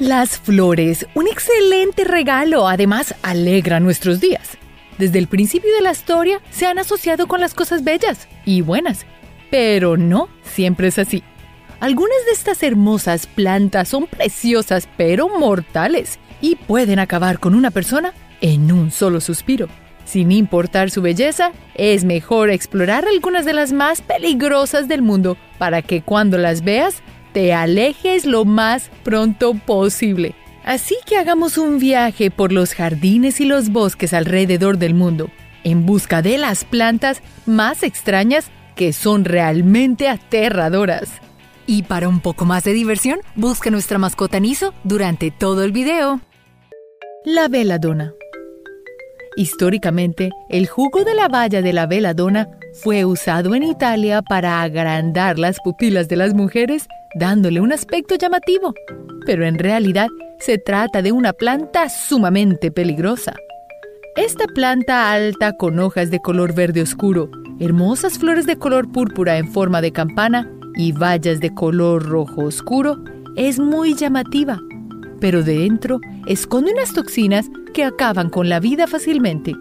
Las flores, un excelente regalo, además alegra nuestros días. Desde el principio de la historia se han asociado con las cosas bellas y buenas, pero no siempre es así. Algunas de estas hermosas plantas son preciosas pero mortales y pueden acabar con una persona en un solo suspiro. Sin importar su belleza, es mejor explorar algunas de las más peligrosas del mundo para que cuando las veas te alejes lo más pronto posible. Así que hagamos un viaje por los jardines y los bosques alrededor del mundo, en busca de las plantas más extrañas que son realmente aterradoras. Y para un poco más de diversión, busca nuestra mascota Niso durante todo el video. La veladona. Históricamente, el jugo de la valla de la veladona fue usado en Italia para agrandar las pupilas de las mujeres dándole un aspecto llamativo, pero en realidad se trata de una planta sumamente peligrosa. Esta planta alta con hojas de color verde oscuro, hermosas flores de color púrpura en forma de campana y bayas de color rojo oscuro es muy llamativa, pero dentro esconde unas toxinas que acaban con la vida fácilmente.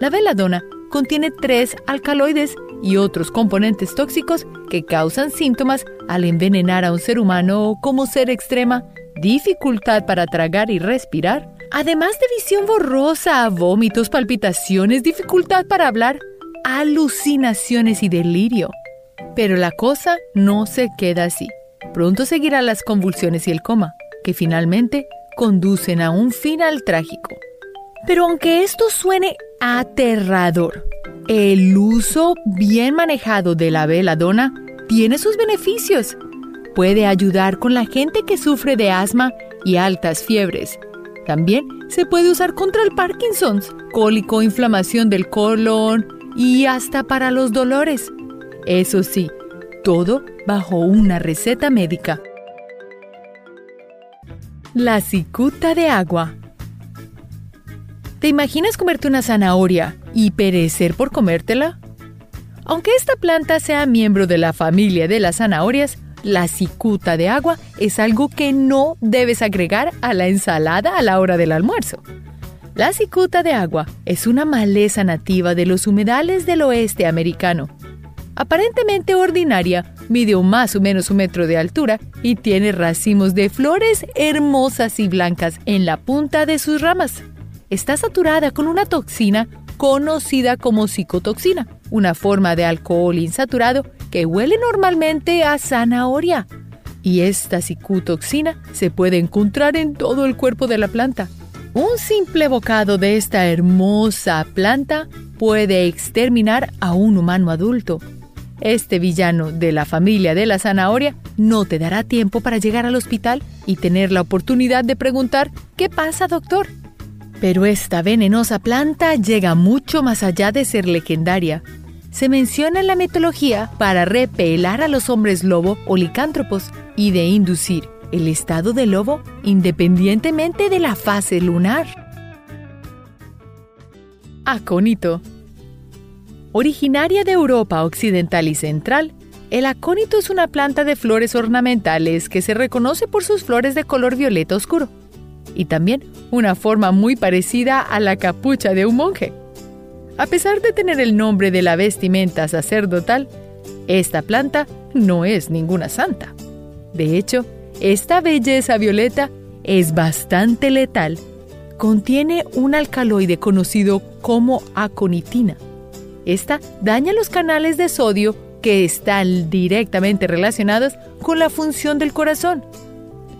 La veladona contiene tres alcaloides y otros componentes tóxicos que causan síntomas al envenenar a un ser humano como ser extrema, dificultad para tragar y respirar, además de visión borrosa, vómitos, palpitaciones, dificultad para hablar, alucinaciones y delirio. Pero la cosa no se queda así. Pronto seguirán las convulsiones y el coma, que finalmente conducen a un final trágico. Pero aunque esto suene aterrador, el uso bien manejado de la veladona tiene sus beneficios. Puede ayudar con la gente que sufre de asma y altas fiebres. También se puede usar contra el Parkinson's, cólico, inflamación del colon y hasta para los dolores. Eso sí, todo bajo una receta médica. La cicuta de agua. ¿Te imaginas comerte una zanahoria y perecer por comértela? Aunque esta planta sea miembro de la familia de las zanahorias, la cicuta de agua es algo que no debes agregar a la ensalada a la hora del almuerzo. La cicuta de agua es una maleza nativa de los humedales del oeste americano. Aparentemente ordinaria, mide más o menos un metro de altura y tiene racimos de flores hermosas y blancas en la punta de sus ramas está saturada con una toxina conocida como psicotoxina, una forma de alcohol insaturado que huele normalmente a zanahoria. Y esta psicotoxina se puede encontrar en todo el cuerpo de la planta. Un simple bocado de esta hermosa planta puede exterminar a un humano adulto. Este villano de la familia de la zanahoria no te dará tiempo para llegar al hospital y tener la oportunidad de preguntar ¿Qué pasa, doctor? Pero esta venenosa planta llega mucho más allá de ser legendaria. Se menciona en la mitología para repelar a los hombres lobo o licántropos y de inducir el estado de lobo independientemente de la fase lunar. Acónito. Originaria de Europa Occidental y Central, el acónito es una planta de flores ornamentales que se reconoce por sus flores de color violeta oscuro y también una forma muy parecida a la capucha de un monje. A pesar de tener el nombre de la vestimenta sacerdotal, esta planta no es ninguna santa. De hecho, esta belleza violeta es bastante letal. Contiene un alcaloide conocido como aconitina. Esta daña los canales de sodio que están directamente relacionados con la función del corazón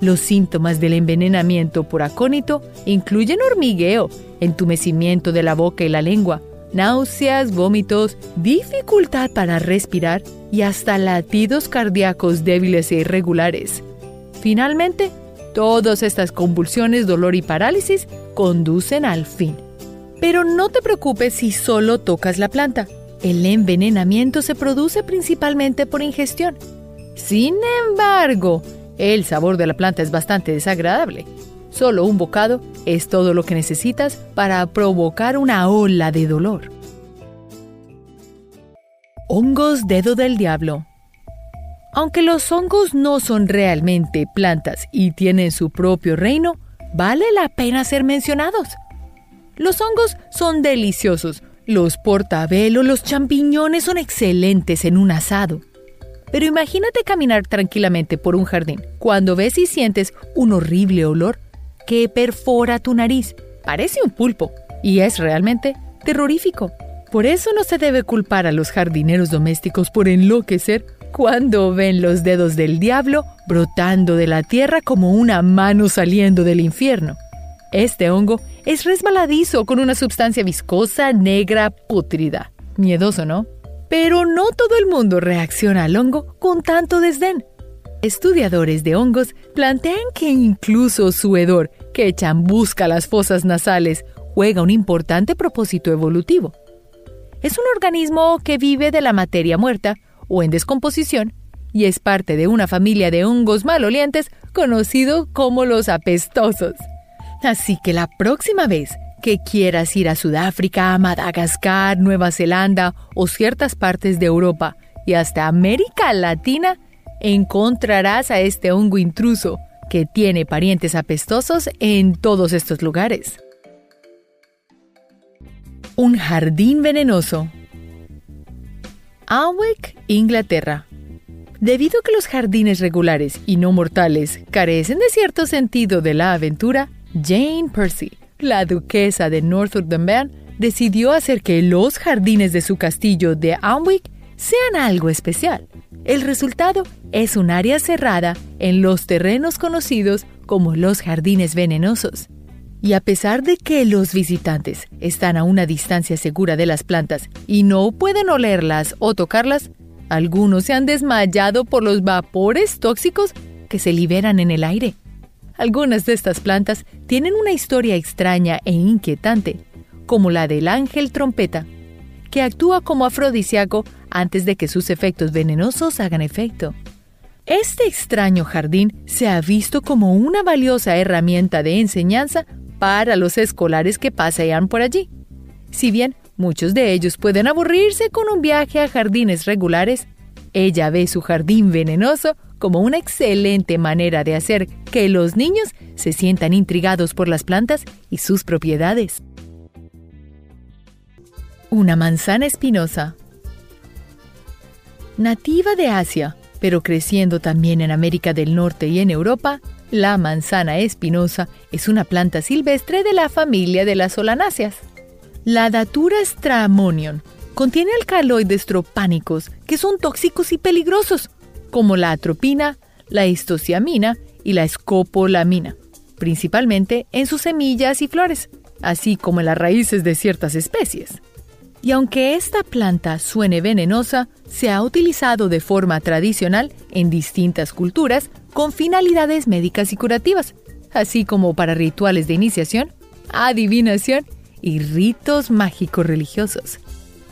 los síntomas del envenenamiento por acónito incluyen hormigueo, entumecimiento de la boca y la lengua, náuseas, vómitos, dificultad para respirar y hasta latidos cardíacos débiles e irregulares. Finalmente, todas estas convulsiones, dolor y parálisis conducen al fin. Pero no te preocupes si solo tocas la planta. El envenenamiento se produce principalmente por ingestión. Sin embargo, el sabor de la planta es bastante desagradable. Solo un bocado es todo lo que necesitas para provocar una ola de dolor. Hongos dedo del diablo. Aunque los hongos no son realmente plantas y tienen su propio reino, vale la pena ser mencionados. Los hongos son deliciosos. Los portabelo, los champiñones son excelentes en un asado. Pero imagínate caminar tranquilamente por un jardín cuando ves y sientes un horrible olor que perfora tu nariz. Parece un pulpo y es realmente terrorífico. Por eso no se debe culpar a los jardineros domésticos por enloquecer cuando ven los dedos del diablo brotando de la tierra como una mano saliendo del infierno. Este hongo es resbaladizo con una sustancia viscosa, negra, pútrida. Miedoso, ¿no? Pero no todo el mundo reacciona al hongo con tanto desdén. Estudiadores de hongos plantean que incluso su hedor, que echan busca las fosas nasales, juega un importante propósito evolutivo. Es un organismo que vive de la materia muerta o en descomposición y es parte de una familia de hongos malolientes conocido como los apestosos. Así que la próxima vez que quieras ir a Sudáfrica, Madagascar, Nueva Zelanda o ciertas partes de Europa y hasta América Latina, encontrarás a este hongo intruso que tiene parientes apestosos en todos estos lugares. Un jardín venenoso Alwick, Inglaterra. Debido a que los jardines regulares y no mortales carecen de cierto sentido de la aventura, Jane Percy, la duquesa de Northumberland, decidió hacer que los jardines de su castillo de Alnwick sean algo especial. El resultado es un área cerrada en los terrenos conocidos como los jardines venenosos. Y a pesar de que los visitantes están a una distancia segura de las plantas y no pueden olerlas o tocarlas, algunos se han desmayado por los vapores tóxicos que se liberan en el aire. Algunas de estas plantas tienen una historia extraña e inquietante, como la del ángel trompeta, que actúa como afrodisíaco antes de que sus efectos venenosos hagan efecto. Este extraño jardín se ha visto como una valiosa herramienta de enseñanza para los escolares que pasean por allí. Si bien muchos de ellos pueden aburrirse con un viaje a jardines regulares, ella ve su jardín venenoso como una excelente manera de hacer que los niños se sientan intrigados por las plantas y sus propiedades. Una manzana espinosa. Nativa de Asia, pero creciendo también en América del Norte y en Europa, la manzana espinosa es una planta silvestre de la familia de las solanáceas. La Datura stramonion contiene alcaloides tropánicos que son tóxicos y peligrosos, como la atropina, la histociamina y la escopolamina, principalmente en sus semillas y flores, así como en las raíces de ciertas especies. Y aunque esta planta suene venenosa, se ha utilizado de forma tradicional en distintas culturas con finalidades médicas y curativas, así como para rituales de iniciación, adivinación y ritos mágicos religiosos.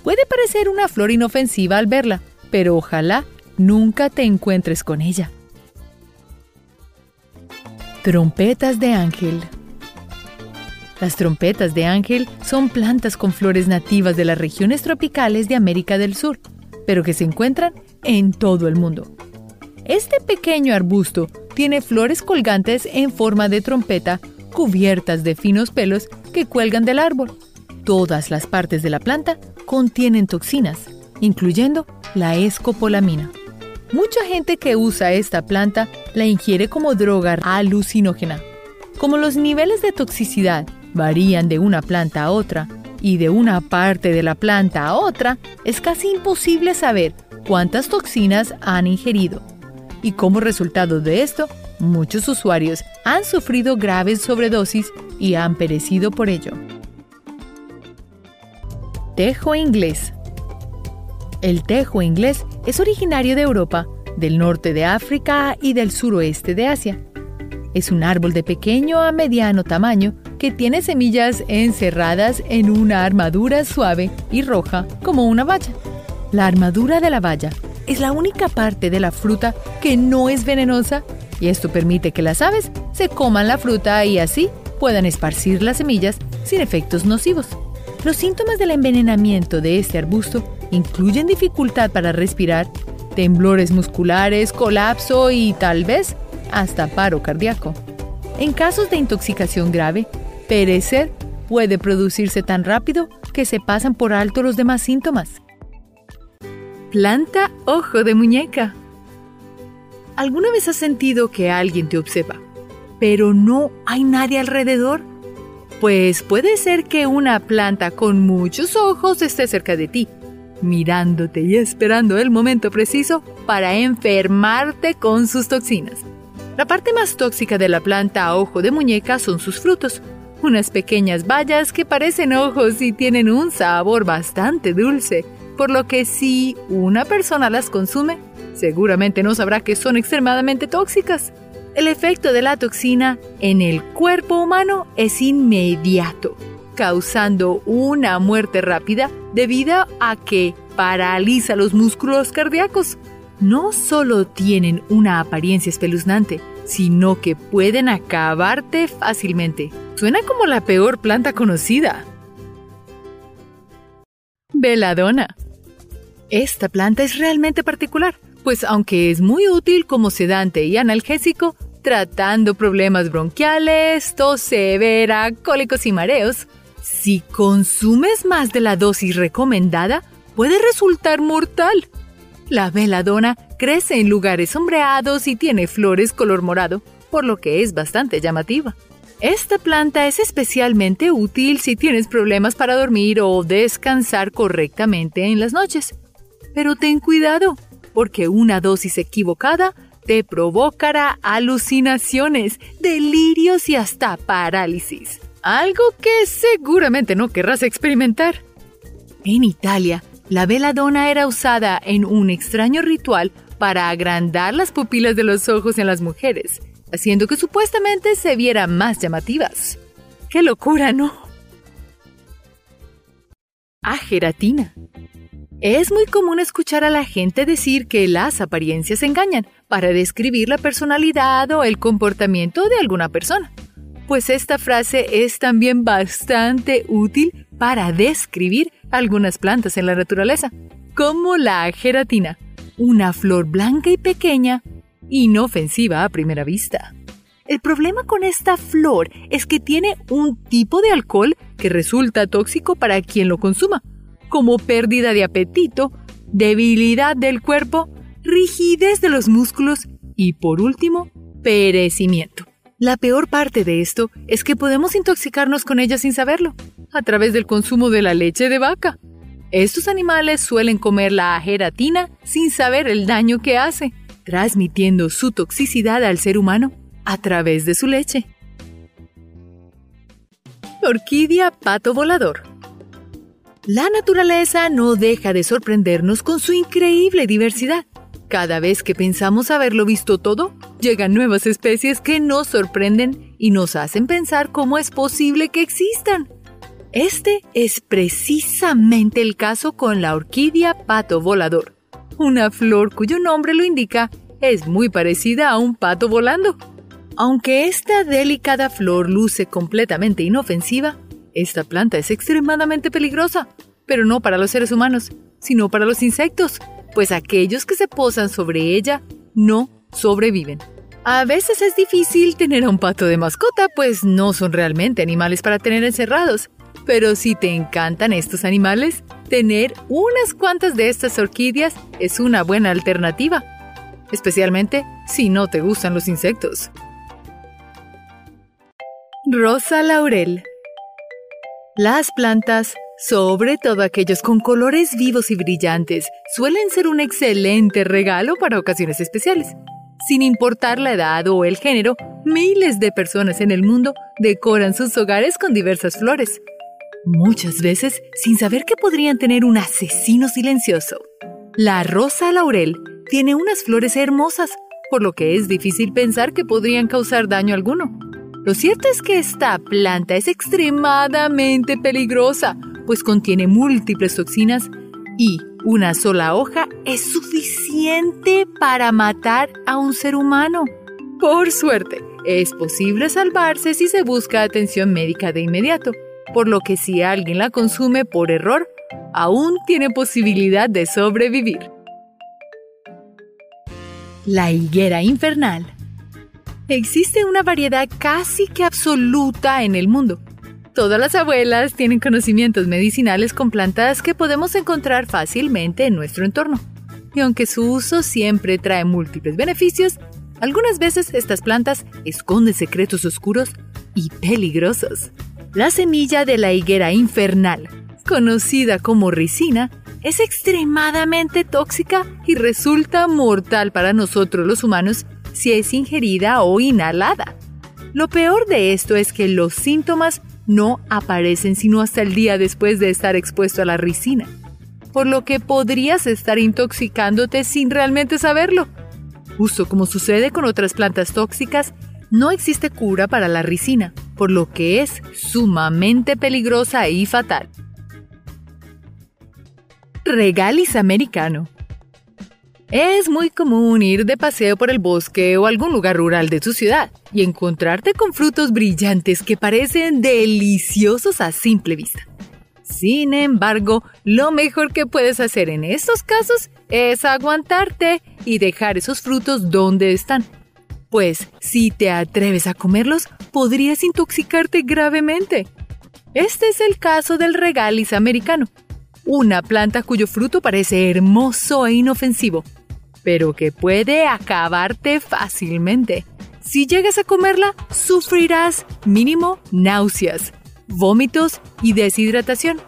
Puede parecer una flor inofensiva al verla, pero ojalá nunca te encuentres con ella. Trompetas de ángel. Las trompetas de ángel son plantas con flores nativas de las regiones tropicales de América del Sur, pero que se encuentran en todo el mundo. Este pequeño arbusto tiene flores colgantes en forma de trompeta cubiertas de finos pelos que cuelgan del árbol. Todas las partes de la planta contienen toxinas, incluyendo la escopolamina. Mucha gente que usa esta planta la ingiere como droga alucinógena. Como los niveles de toxicidad varían de una planta a otra y de una parte de la planta a otra, es casi imposible saber cuántas toxinas han ingerido y como resultado de esto, muchos usuarios han sufrido graves sobredosis y han perecido por ello. Tejo inglés. El tejo inglés es originario de Europa, del norte de África y del suroeste de Asia. Es un árbol de pequeño a mediano tamaño que tiene semillas encerradas en una armadura suave y roja como una valla. La armadura de la valla es la única parte de la fruta que no es venenosa y esto permite que las aves se coman la fruta y así puedan esparcir las semillas sin efectos nocivos. Los síntomas del envenenamiento de este arbusto incluyen dificultad para respirar, temblores musculares, colapso y tal vez hasta paro cardíaco. En casos de intoxicación grave, perecer puede producirse tan rápido que se pasan por alto los demás síntomas. Planta ojo de muñeca. ¿Alguna vez has sentido que alguien te observa, pero no hay nadie alrededor? Pues puede ser que una planta con muchos ojos esté cerca de ti, mirándote y esperando el momento preciso para enfermarte con sus toxinas. La parte más tóxica de la planta a ojo de muñeca son sus frutos, unas pequeñas bayas que parecen ojos y tienen un sabor bastante dulce, por lo que si una persona las consume, seguramente no sabrá que son extremadamente tóxicas. El efecto de la toxina en el cuerpo humano es inmediato, causando una muerte rápida debido a que paraliza los músculos cardíacos. No solo tienen una apariencia espeluznante, sino que pueden acabarte fácilmente. Suena como la peor planta conocida. Veladona. Esta planta es realmente particular pues aunque es muy útil como sedante y analgésico, tratando problemas bronquiales, tos severa, cólicos y mareos, si consumes más de la dosis recomendada, puede resultar mortal. La veladona crece en lugares sombreados y tiene flores color morado, por lo que es bastante llamativa. Esta planta es especialmente útil si tienes problemas para dormir o descansar correctamente en las noches. Pero ten cuidado, porque una dosis equivocada te provocará alucinaciones, delirios y hasta parálisis. Algo que seguramente no querrás experimentar. En Italia, la veladona era usada en un extraño ritual para agrandar las pupilas de los ojos en las mujeres, haciendo que supuestamente se vieran más llamativas. ¡Qué locura, no! Ageratina. Es muy común escuchar a la gente decir que las apariencias engañan para describir la personalidad o el comportamiento de alguna persona. Pues esta frase es también bastante útil para describir algunas plantas en la naturaleza, como la geratina, una flor blanca y pequeña, inofensiva a primera vista. El problema con esta flor es que tiene un tipo de alcohol que resulta tóxico para quien lo consuma como pérdida de apetito, debilidad del cuerpo, rigidez de los músculos y, por último, perecimiento. La peor parte de esto es que podemos intoxicarnos con ella sin saberlo, a través del consumo de la leche de vaca. Estos animales suelen comer la geratina sin saber el daño que hace, transmitiendo su toxicidad al ser humano a través de su leche. Orquídea pato volador la naturaleza no deja de sorprendernos con su increíble diversidad. Cada vez que pensamos haberlo visto todo, llegan nuevas especies que nos sorprenden y nos hacen pensar cómo es posible que existan. Este es precisamente el caso con la orquídea pato volador, una flor cuyo nombre lo indica, es muy parecida a un pato volando. Aunque esta delicada flor luce completamente inofensiva, esta planta es extremadamente peligrosa, pero no para los seres humanos, sino para los insectos, pues aquellos que se posan sobre ella no sobreviven. A veces es difícil tener a un pato de mascota, pues no son realmente animales para tener encerrados. Pero si te encantan estos animales, tener unas cuantas de estas orquídeas es una buena alternativa, especialmente si no te gustan los insectos. Rosa Laurel las plantas, sobre todo aquellos con colores vivos y brillantes, suelen ser un excelente regalo para ocasiones especiales. Sin importar la edad o el género, miles de personas en el mundo decoran sus hogares con diversas flores. Muchas veces sin saber que podrían tener un asesino silencioso. La rosa laurel tiene unas flores hermosas, por lo que es difícil pensar que podrían causar daño alguno. Lo cierto es que esta planta es extremadamente peligrosa, pues contiene múltiples toxinas y una sola hoja es suficiente para matar a un ser humano. Por suerte, es posible salvarse si se busca atención médica de inmediato, por lo que si alguien la consume por error, aún tiene posibilidad de sobrevivir. La higuera infernal. Existe una variedad casi que absoluta en el mundo. Todas las abuelas tienen conocimientos medicinales con plantas que podemos encontrar fácilmente en nuestro entorno. Y aunque su uso siempre trae múltiples beneficios, algunas veces estas plantas esconden secretos oscuros y peligrosos. La semilla de la higuera infernal, conocida como ricina, es extremadamente tóxica y resulta mortal para nosotros los humanos si es ingerida o inhalada. Lo peor de esto es que los síntomas no aparecen sino hasta el día después de estar expuesto a la ricina, por lo que podrías estar intoxicándote sin realmente saberlo. Justo como sucede con otras plantas tóxicas, no existe cura para la ricina, por lo que es sumamente peligrosa y fatal. Regalis americano. Es muy común ir de paseo por el bosque o algún lugar rural de tu ciudad y encontrarte con frutos brillantes que parecen deliciosos a simple vista. Sin embargo, lo mejor que puedes hacer en estos casos es aguantarte y dejar esos frutos donde están. Pues si te atreves a comerlos, podrías intoxicarte gravemente. Este es el caso del regalis americano, una planta cuyo fruto parece hermoso e inofensivo, pero que puede acabarte fácilmente. Si llegas a comerla, sufrirás mínimo náuseas, vómitos y deshidratación.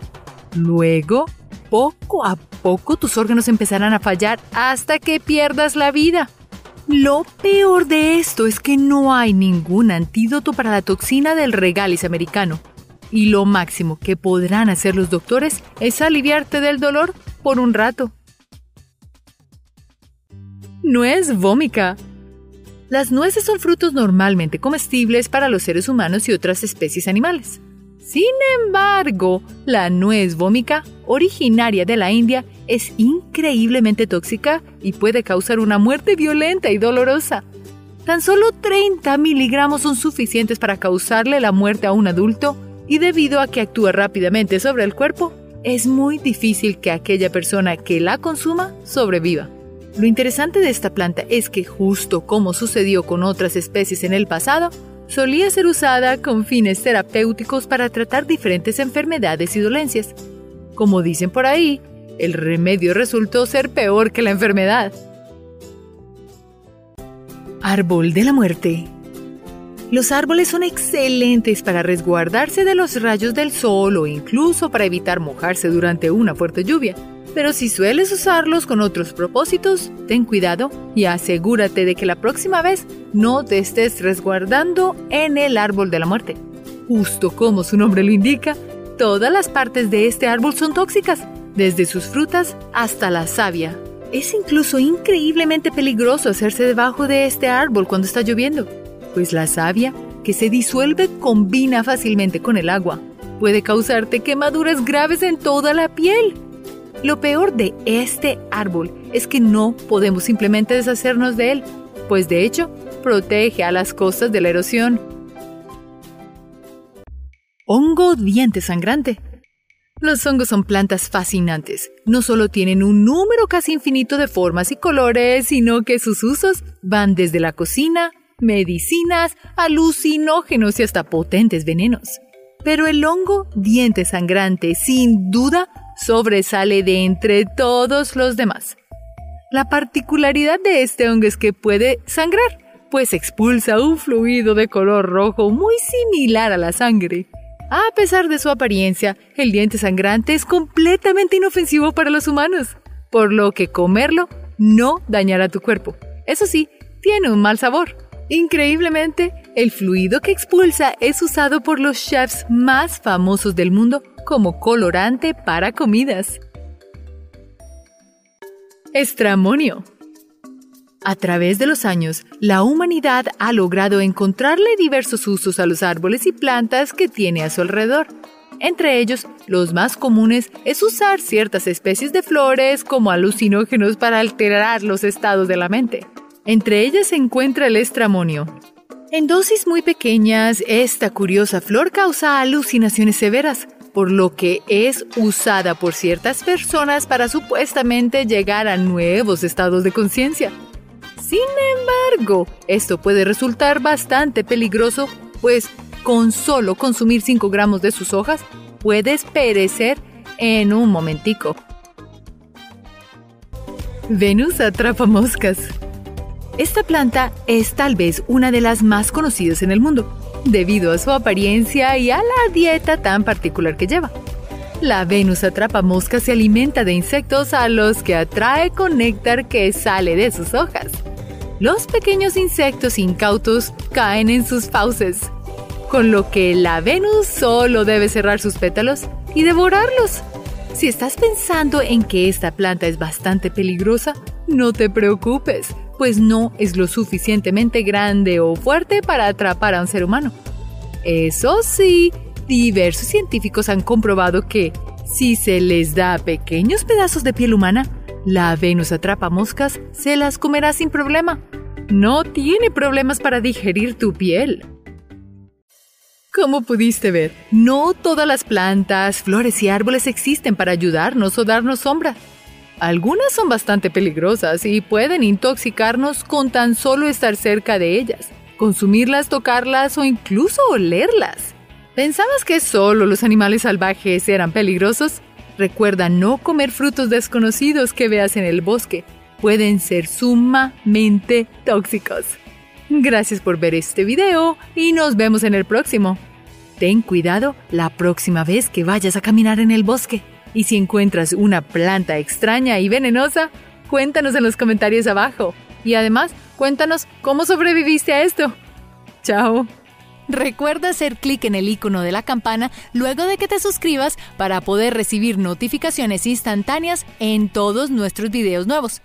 Luego, poco a poco tus órganos empezarán a fallar hasta que pierdas la vida. Lo peor de esto es que no hay ningún antídoto para la toxina del regalis americano y lo máximo que podrán hacer los doctores es aliviarte del dolor por un rato. Nuez vómica. Las nueces son frutos normalmente comestibles para los seres humanos y otras especies animales. Sin embargo, la nuez vómica, originaria de la India, es increíblemente tóxica y puede causar una muerte violenta y dolorosa. Tan solo 30 miligramos son suficientes para causarle la muerte a un adulto y debido a que actúa rápidamente sobre el cuerpo, es muy difícil que aquella persona que la consuma sobreviva. Lo interesante de esta planta es que justo como sucedió con otras especies en el pasado, solía ser usada con fines terapéuticos para tratar diferentes enfermedades y dolencias. Como dicen por ahí, el remedio resultó ser peor que la enfermedad. Árbol de la muerte. Los árboles son excelentes para resguardarse de los rayos del sol o incluso para evitar mojarse durante una fuerte lluvia. Pero si sueles usarlos con otros propósitos, ten cuidado y asegúrate de que la próxima vez no te estés resguardando en el árbol de la muerte. Justo como su nombre lo indica, todas las partes de este árbol son tóxicas, desde sus frutas hasta la savia. Es incluso increíblemente peligroso hacerse debajo de este árbol cuando está lloviendo pues la savia, que se disuelve combina fácilmente con el agua. Puede causarte quemaduras graves en toda la piel. Lo peor de este árbol es que no podemos simplemente deshacernos de él, pues de hecho protege a las costas de la erosión. Hongo diente sangrante. Los hongos son plantas fascinantes. No solo tienen un número casi infinito de formas y colores, sino que sus usos van desde la cocina medicinas, alucinógenos y hasta potentes venenos. Pero el hongo diente sangrante, sin duda, sobresale de entre todos los demás. La particularidad de este hongo es que puede sangrar, pues expulsa un fluido de color rojo muy similar a la sangre. A pesar de su apariencia, el diente sangrante es completamente inofensivo para los humanos, por lo que comerlo no dañará tu cuerpo. Eso sí, tiene un mal sabor. Increíblemente, el fluido que expulsa es usado por los chefs más famosos del mundo como colorante para comidas. Estramonio. A través de los años, la humanidad ha logrado encontrarle diversos usos a los árboles y plantas que tiene a su alrededor. Entre ellos, los más comunes es usar ciertas especies de flores como alucinógenos para alterar los estados de la mente. Entre ellas se encuentra el estramonio. En dosis muy pequeñas, esta curiosa flor causa alucinaciones severas, por lo que es usada por ciertas personas para supuestamente llegar a nuevos estados de conciencia. Sin embargo, esto puede resultar bastante peligroso, pues con solo consumir 5 gramos de sus hojas puedes perecer en un momentico. Venus atrapa moscas. Esta planta es tal vez una de las más conocidas en el mundo, debido a su apariencia y a la dieta tan particular que lleva. La Venus atrapa moscas se alimenta de insectos a los que atrae con néctar que sale de sus hojas. Los pequeños insectos incautos caen en sus fauces, con lo que la Venus solo debe cerrar sus pétalos y devorarlos. Si estás pensando en que esta planta es bastante peligrosa, no te preocupes, pues no es lo suficientemente grande o fuerte para atrapar a un ser humano. Eso sí, diversos científicos han comprobado que, si se les da pequeños pedazos de piel humana, la Venus atrapa moscas se las comerá sin problema. No tiene problemas para digerir tu piel. Como pudiste ver, no todas las plantas, flores y árboles existen para ayudarnos o darnos sombra. Algunas son bastante peligrosas y pueden intoxicarnos con tan solo estar cerca de ellas, consumirlas, tocarlas o incluso olerlas. ¿Pensabas que solo los animales salvajes eran peligrosos? Recuerda no comer frutos desconocidos que veas en el bosque. Pueden ser sumamente tóxicos. Gracias por ver este video y nos vemos en el próximo. Ten cuidado la próxima vez que vayas a caminar en el bosque. Y si encuentras una planta extraña y venenosa, cuéntanos en los comentarios abajo. Y además, cuéntanos cómo sobreviviste a esto. Chao. Recuerda hacer clic en el icono de la campana luego de que te suscribas para poder recibir notificaciones instantáneas en todos nuestros videos nuevos.